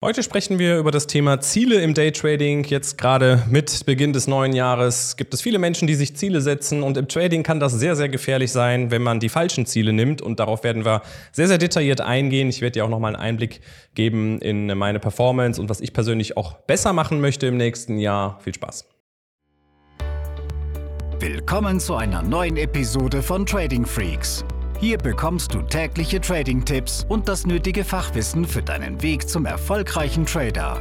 Heute sprechen wir über das Thema Ziele im Daytrading. Jetzt gerade mit Beginn des neuen Jahres gibt es viele Menschen, die sich Ziele setzen und im Trading kann das sehr, sehr gefährlich sein, wenn man die falschen Ziele nimmt und darauf werden wir sehr, sehr detailliert eingehen. Ich werde dir auch nochmal einen Einblick geben in meine Performance und was ich persönlich auch besser machen möchte im nächsten Jahr. Viel Spaß. Willkommen zu einer neuen Episode von Trading Freaks. Hier bekommst du tägliche Trading-Tipps und das nötige Fachwissen für deinen Weg zum erfolgreichen Trader.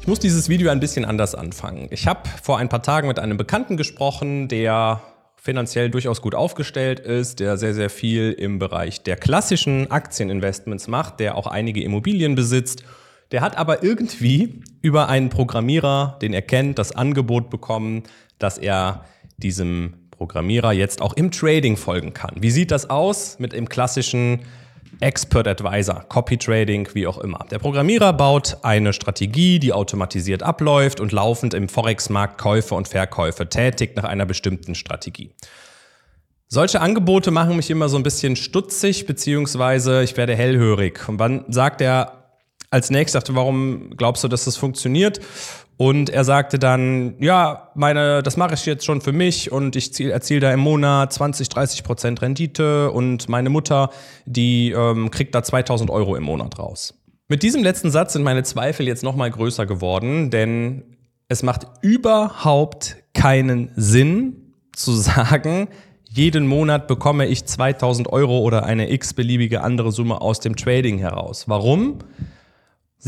Ich muss dieses Video ein bisschen anders anfangen. Ich habe vor ein paar Tagen mit einem Bekannten gesprochen, der finanziell durchaus gut aufgestellt ist, der sehr, sehr viel im Bereich der klassischen Aktieninvestments macht, der auch einige Immobilien besitzt. Der hat aber irgendwie über einen Programmierer, den er kennt, das Angebot bekommen, dass er diesem Programmierer jetzt auch im Trading folgen kann. Wie sieht das aus mit dem klassischen Expert Advisor, Copy Trading, wie auch immer. Der Programmierer baut eine Strategie, die automatisiert abläuft und laufend im Forex-Markt Käufe und Verkäufe tätigt nach einer bestimmten Strategie. Solche Angebote machen mich immer so ein bisschen stutzig, beziehungsweise ich werde hellhörig. Und wann sagt er als nächstes, warum glaubst du, dass das funktioniert? Und er sagte dann, ja, meine, das mache ich jetzt schon für mich und ich erziele da im Monat 20, 30 Prozent Rendite und meine Mutter, die ähm, kriegt da 2000 Euro im Monat raus. Mit diesem letzten Satz sind meine Zweifel jetzt nochmal größer geworden, denn es macht überhaupt keinen Sinn zu sagen, jeden Monat bekomme ich 2000 Euro oder eine x-beliebige andere Summe aus dem Trading heraus. Warum?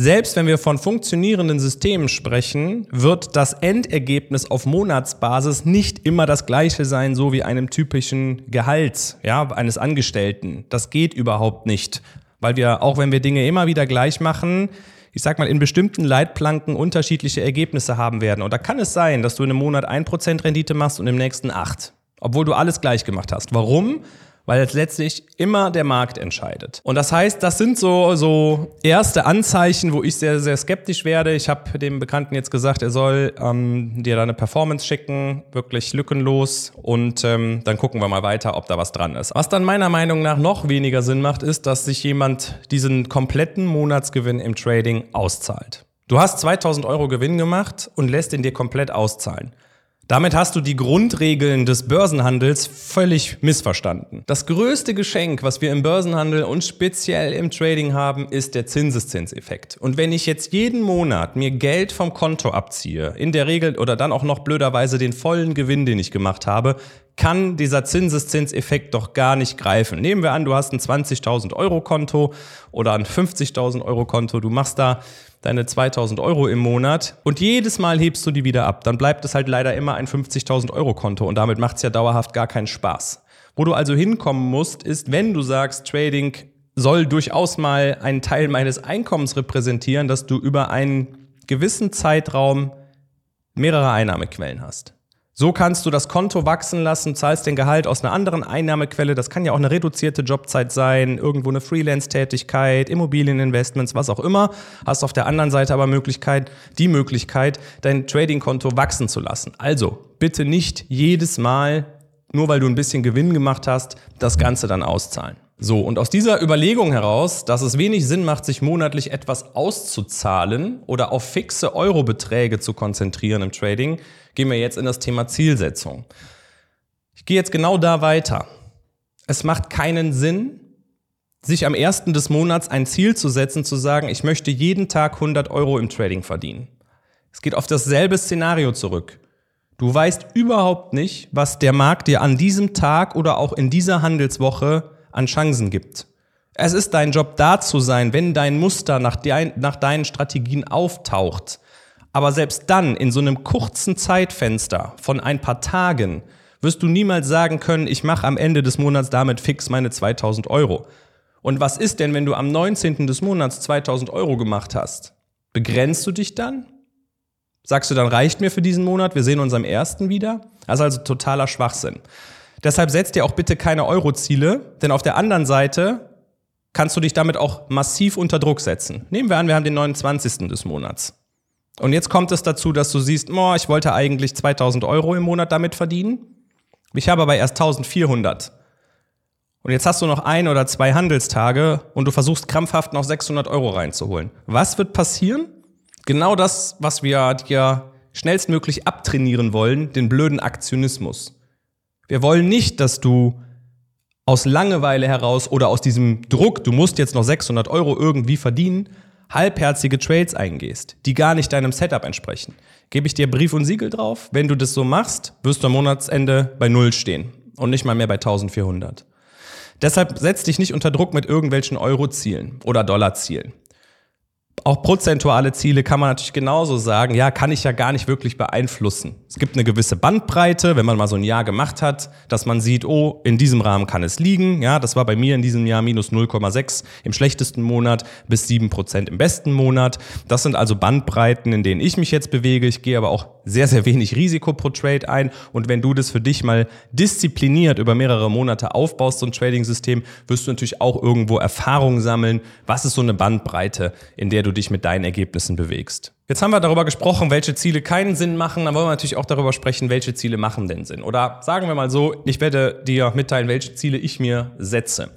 Selbst wenn wir von funktionierenden Systemen sprechen, wird das Endergebnis auf Monatsbasis nicht immer das gleiche sein, so wie einem typischen Gehalt ja, eines Angestellten. Das geht überhaupt nicht, weil wir, auch wenn wir Dinge immer wieder gleich machen, ich sag mal, in bestimmten Leitplanken unterschiedliche Ergebnisse haben werden. Und da kann es sein, dass du in einem Monat 1% Rendite machst und im nächsten 8, obwohl du alles gleich gemacht hast. Warum? Weil es letztlich immer der Markt entscheidet. Und das heißt, das sind so, so erste Anzeichen, wo ich sehr, sehr skeptisch werde. Ich habe dem Bekannten jetzt gesagt, er soll ähm, dir da eine Performance schicken, wirklich lückenlos und ähm, dann gucken wir mal weiter, ob da was dran ist. Was dann meiner Meinung nach noch weniger Sinn macht, ist, dass sich jemand diesen kompletten Monatsgewinn im Trading auszahlt. Du hast 2000 Euro Gewinn gemacht und lässt ihn dir komplett auszahlen. Damit hast du die Grundregeln des Börsenhandels völlig missverstanden. Das größte Geschenk, was wir im Börsenhandel und speziell im Trading haben, ist der Zinseszinseffekt. Und wenn ich jetzt jeden Monat mir Geld vom Konto abziehe, in der Regel oder dann auch noch blöderweise den vollen Gewinn, den ich gemacht habe, kann dieser Zinseszinseffekt doch gar nicht greifen. Nehmen wir an, du hast ein 20.000 Euro Konto oder ein 50.000 Euro Konto, du machst da deine 2000 Euro im Monat und jedes Mal hebst du die wieder ab. Dann bleibt es halt leider immer ein 50.000 Euro Konto und damit macht es ja dauerhaft gar keinen Spaß. Wo du also hinkommen musst, ist, wenn du sagst, Trading soll durchaus mal einen Teil meines Einkommens repräsentieren, dass du über einen gewissen Zeitraum mehrere Einnahmequellen hast. So kannst du das Konto wachsen lassen, zahlst den Gehalt aus einer anderen Einnahmequelle. Das kann ja auch eine reduzierte Jobzeit sein, irgendwo eine Freelance-Tätigkeit, Immobilieninvestments, was auch immer. Hast auf der anderen Seite aber Möglichkeit, die Möglichkeit, dein Trading-Konto wachsen zu lassen. Also bitte nicht jedes Mal, nur weil du ein bisschen Gewinn gemacht hast, das Ganze dann auszahlen. So, und aus dieser Überlegung heraus, dass es wenig Sinn macht, sich monatlich etwas auszuzahlen oder auf fixe Eurobeträge zu konzentrieren im Trading, gehen wir jetzt in das Thema Zielsetzung. Ich gehe jetzt genau da weiter. Es macht keinen Sinn, sich am ersten des Monats ein Ziel zu setzen, zu sagen, ich möchte jeden Tag 100 Euro im Trading verdienen. Es geht auf dasselbe Szenario zurück. Du weißt überhaupt nicht, was der Markt dir an diesem Tag oder auch in dieser Handelswoche an Chancen gibt. Es ist dein Job, da zu sein, wenn dein Muster nach, de nach deinen Strategien auftaucht. Aber selbst dann, in so einem kurzen Zeitfenster von ein paar Tagen, wirst du niemals sagen können, ich mache am Ende des Monats damit fix meine 2000 Euro. Und was ist denn, wenn du am 19. des Monats 2000 Euro gemacht hast? Begrenzt du dich dann? Sagst du dann, reicht mir für diesen Monat, wir sehen uns am ersten wieder? Das ist also totaler Schwachsinn. Deshalb setzt dir auch bitte keine Euro-Ziele, denn auf der anderen Seite kannst du dich damit auch massiv unter Druck setzen. Nehmen wir an, wir haben den 29. des Monats. Und jetzt kommt es dazu, dass du siehst, oh, ich wollte eigentlich 2000 Euro im Monat damit verdienen. Ich habe aber erst 1400. Und jetzt hast du noch ein oder zwei Handelstage und du versuchst krampfhaft noch 600 Euro reinzuholen. Was wird passieren? Genau das, was wir dir schnellstmöglich abtrainieren wollen, den blöden Aktionismus. Wir wollen nicht, dass du aus Langeweile heraus oder aus diesem Druck, du musst jetzt noch 600 Euro irgendwie verdienen, halbherzige Trades eingehst, die gar nicht deinem Setup entsprechen. Gebe ich dir Brief und Siegel drauf? Wenn du das so machst, wirst du am Monatsende bei Null stehen und nicht mal mehr bei 1400. Deshalb setz dich nicht unter Druck mit irgendwelchen Euro-Zielen oder Dollar-Zielen auch prozentuale Ziele kann man natürlich genauso sagen, ja, kann ich ja gar nicht wirklich beeinflussen. Es gibt eine gewisse Bandbreite, wenn man mal so ein Jahr gemacht hat, dass man sieht, oh, in diesem Rahmen kann es liegen. Ja, das war bei mir in diesem Jahr minus 0,6 im schlechtesten Monat bis 7 Prozent im besten Monat. Das sind also Bandbreiten, in denen ich mich jetzt bewege. Ich gehe aber auch sehr, sehr wenig Risiko pro Trade ein. Und wenn du das für dich mal diszipliniert über mehrere Monate aufbaust, so ein Trading-System, wirst du natürlich auch irgendwo Erfahrung sammeln. Was ist so eine Bandbreite, in der du dich mit deinen Ergebnissen bewegst? Jetzt haben wir darüber gesprochen, welche Ziele keinen Sinn machen. Dann wollen wir natürlich auch darüber sprechen, welche Ziele machen denn Sinn. Oder sagen wir mal so, ich werde dir mitteilen, welche Ziele ich mir setze.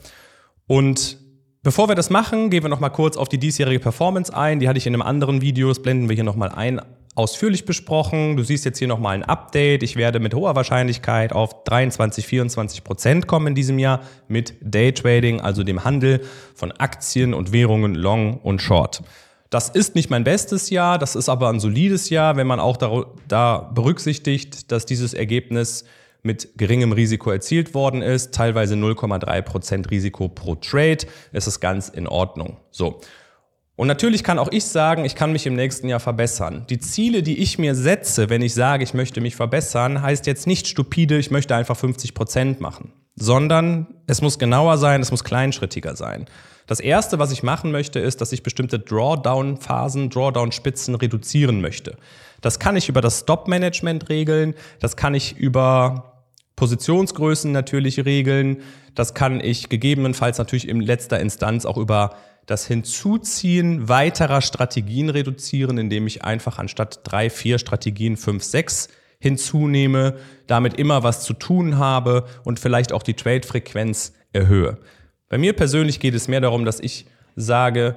Und Bevor wir das machen, gehen wir noch mal kurz auf die diesjährige Performance ein. Die hatte ich in einem anderen Video, das blenden wir hier noch mal ein, ausführlich besprochen. Du siehst jetzt hier nochmal ein Update. Ich werde mit hoher Wahrscheinlichkeit auf 23, 24 Prozent kommen in diesem Jahr mit Daytrading, also dem Handel von Aktien und Währungen Long und Short. Das ist nicht mein bestes Jahr, das ist aber ein solides Jahr, wenn man auch da, da berücksichtigt, dass dieses Ergebnis mit geringem Risiko erzielt worden ist, teilweise 0,3 Prozent Risiko pro Trade, ist es ganz in Ordnung. So. Und natürlich kann auch ich sagen, ich kann mich im nächsten Jahr verbessern. Die Ziele, die ich mir setze, wenn ich sage, ich möchte mich verbessern, heißt jetzt nicht stupide, ich möchte einfach 50 Prozent machen, sondern es muss genauer sein, es muss kleinschrittiger sein. Das erste, was ich machen möchte, ist, dass ich bestimmte Drawdown-Phasen, Drawdown-Spitzen reduzieren möchte. Das kann ich über das Stop-Management regeln, das kann ich über Positionsgrößen natürlich regeln, das kann ich gegebenenfalls natürlich in letzter Instanz auch über das Hinzuziehen weiterer Strategien reduzieren, indem ich einfach anstatt drei, vier Strategien fünf, sechs hinzunehme, damit immer was zu tun habe und vielleicht auch die Trade-Frequenz erhöhe. Bei mir persönlich geht es mehr darum, dass ich sage,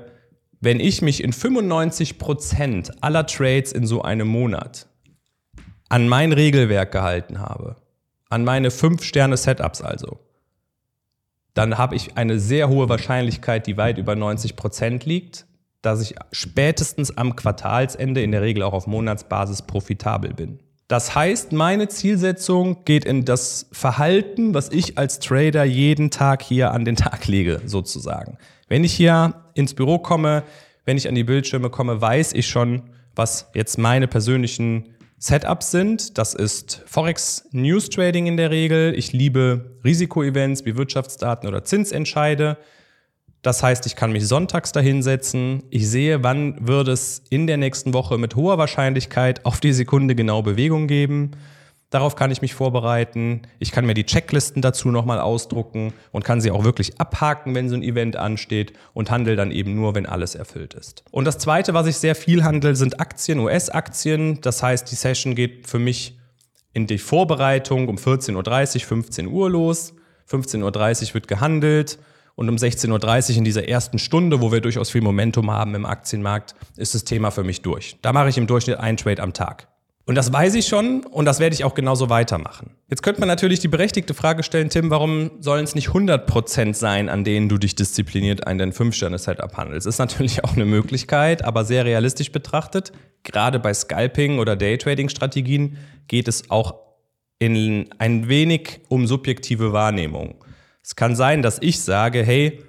wenn ich mich in 95 Prozent aller Trades in so einem Monat an mein Regelwerk gehalten habe, an meine 5-Sterne-Setups also, dann habe ich eine sehr hohe Wahrscheinlichkeit, die weit über 90 Prozent liegt, dass ich spätestens am Quartalsende, in der Regel auch auf Monatsbasis, profitabel bin. Das heißt, meine Zielsetzung geht in das Verhalten, was ich als Trader jeden Tag hier an den Tag lege, sozusagen. Wenn ich hier ins Büro komme, wenn ich an die Bildschirme komme, weiß ich schon, was jetzt meine persönlichen Setups sind. Das ist Forex News Trading in der Regel. Ich liebe Risikoevents wie Wirtschaftsdaten oder Zinsentscheide. Das heißt, ich kann mich sonntags dahinsetzen. Ich sehe, wann wird es in der nächsten Woche mit hoher Wahrscheinlichkeit auf die Sekunde genau Bewegung geben. Darauf kann ich mich vorbereiten. Ich kann mir die Checklisten dazu nochmal ausdrucken und kann sie auch wirklich abhaken, wenn so ein Event ansteht und handle dann eben nur, wenn alles erfüllt ist. Und das Zweite, was ich sehr viel handle, sind Aktien, US-Aktien. Das heißt, die Session geht für mich in die Vorbereitung um 14.30 Uhr, 15 Uhr los. 15.30 Uhr wird gehandelt. Und um 16.30 Uhr in dieser ersten Stunde, wo wir durchaus viel Momentum haben im Aktienmarkt, ist das Thema für mich durch. Da mache ich im Durchschnitt einen Trade am Tag. Und das weiß ich schon und das werde ich auch genauso weitermachen. Jetzt könnte man natürlich die berechtigte Frage stellen, Tim, warum sollen es nicht 100% sein, an denen du dich diszipliniert ein dein 5-Sterne-Setup handelst? Ist natürlich auch eine Möglichkeit, aber sehr realistisch betrachtet, gerade bei Scalping oder Daytrading-Strategien geht es auch in ein wenig um subjektive Wahrnehmung. Es kann sein, dass ich sage, hey,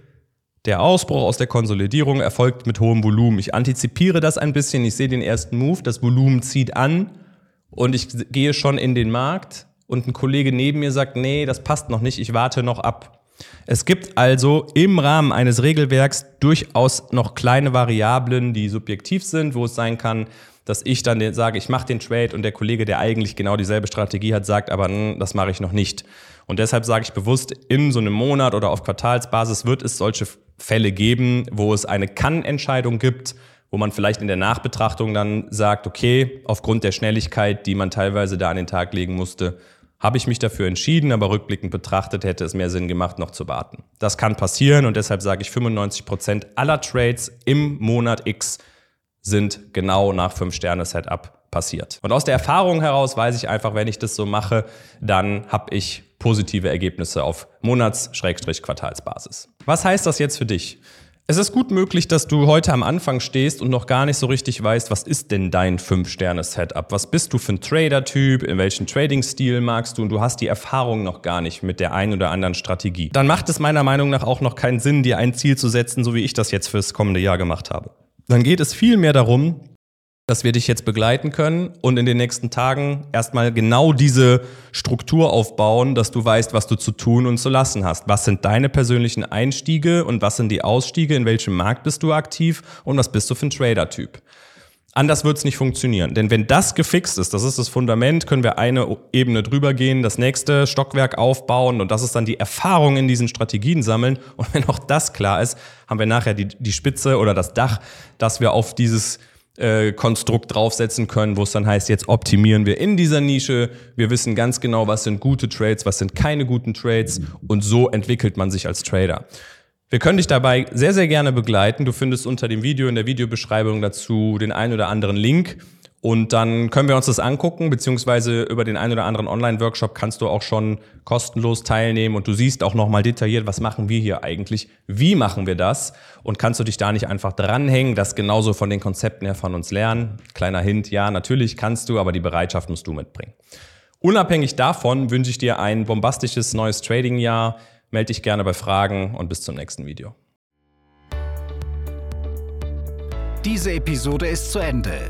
der Ausbruch aus der Konsolidierung erfolgt mit hohem Volumen. Ich antizipiere das ein bisschen, ich sehe den ersten Move, das Volumen zieht an und ich gehe schon in den Markt und ein Kollege neben mir sagt, nee, das passt noch nicht, ich warte noch ab. Es gibt also im Rahmen eines Regelwerks durchaus noch kleine Variablen, die subjektiv sind, wo es sein kann, dass ich dann sage, ich mache den Trade und der Kollege, der eigentlich genau dieselbe Strategie hat, sagt, aber hm, das mache ich noch nicht. Und deshalb sage ich bewusst, in so einem Monat oder auf Quartalsbasis wird es solche Fälle geben, wo es eine Kann-Entscheidung gibt, wo man vielleicht in der Nachbetrachtung dann sagt, okay, aufgrund der Schnelligkeit, die man teilweise da an den Tag legen musste, habe ich mich dafür entschieden, aber rückblickend betrachtet hätte es mehr Sinn gemacht, noch zu warten. Das kann passieren und deshalb sage ich, 95% aller Trades im Monat X sind genau nach 5-Sterne-Setup passiert. Und aus der Erfahrung heraus weiß ich einfach, wenn ich das so mache, dann habe ich positive Ergebnisse auf Monats-Quartalsbasis. Was heißt das jetzt für dich? Es ist gut möglich, dass du heute am Anfang stehst und noch gar nicht so richtig weißt, was ist denn dein 5-Sterne-Setup? Was bist du für ein Trader-Typ? In welchen Trading-Stil magst du? Und du hast die Erfahrung noch gar nicht mit der einen oder anderen Strategie. Dann macht es meiner Meinung nach auch noch keinen Sinn, dir ein Ziel zu setzen, so wie ich das jetzt fürs kommende Jahr gemacht habe. Dann geht es viel mehr darum, dass wir dich jetzt begleiten können und in den nächsten Tagen erstmal genau diese Struktur aufbauen, dass du weißt, was du zu tun und zu lassen hast. Was sind deine persönlichen Einstiege und was sind die Ausstiege? In welchem Markt bist du aktiv und was bist du für ein Trader-Typ? Anders wird es nicht funktionieren. Denn wenn das gefixt ist, das ist das Fundament, können wir eine Ebene drüber gehen, das nächste Stockwerk aufbauen und das ist dann die Erfahrung in diesen Strategien sammeln. Und wenn auch das klar ist, haben wir nachher die, die Spitze oder das Dach, dass wir auf dieses äh, Konstrukt draufsetzen können, wo es dann heißt, jetzt optimieren wir in dieser Nische. Wir wissen ganz genau, was sind gute Trades, was sind keine guten Trades und so entwickelt man sich als Trader. Wir können dich dabei sehr, sehr gerne begleiten. Du findest unter dem Video in der Videobeschreibung dazu den einen oder anderen Link. Und dann können wir uns das angucken, beziehungsweise über den einen oder anderen Online-Workshop kannst du auch schon kostenlos teilnehmen und du siehst auch nochmal detailliert, was machen wir hier eigentlich, wie machen wir das und kannst du dich da nicht einfach dranhängen, das genauso von den Konzepten her von uns lernen. Kleiner Hint, ja, natürlich kannst du, aber die Bereitschaft musst du mitbringen. Unabhängig davon wünsche ich dir ein bombastisches neues Trading-Jahr. Melde dich gerne bei Fragen und bis zum nächsten Video. Diese Episode ist zu Ende.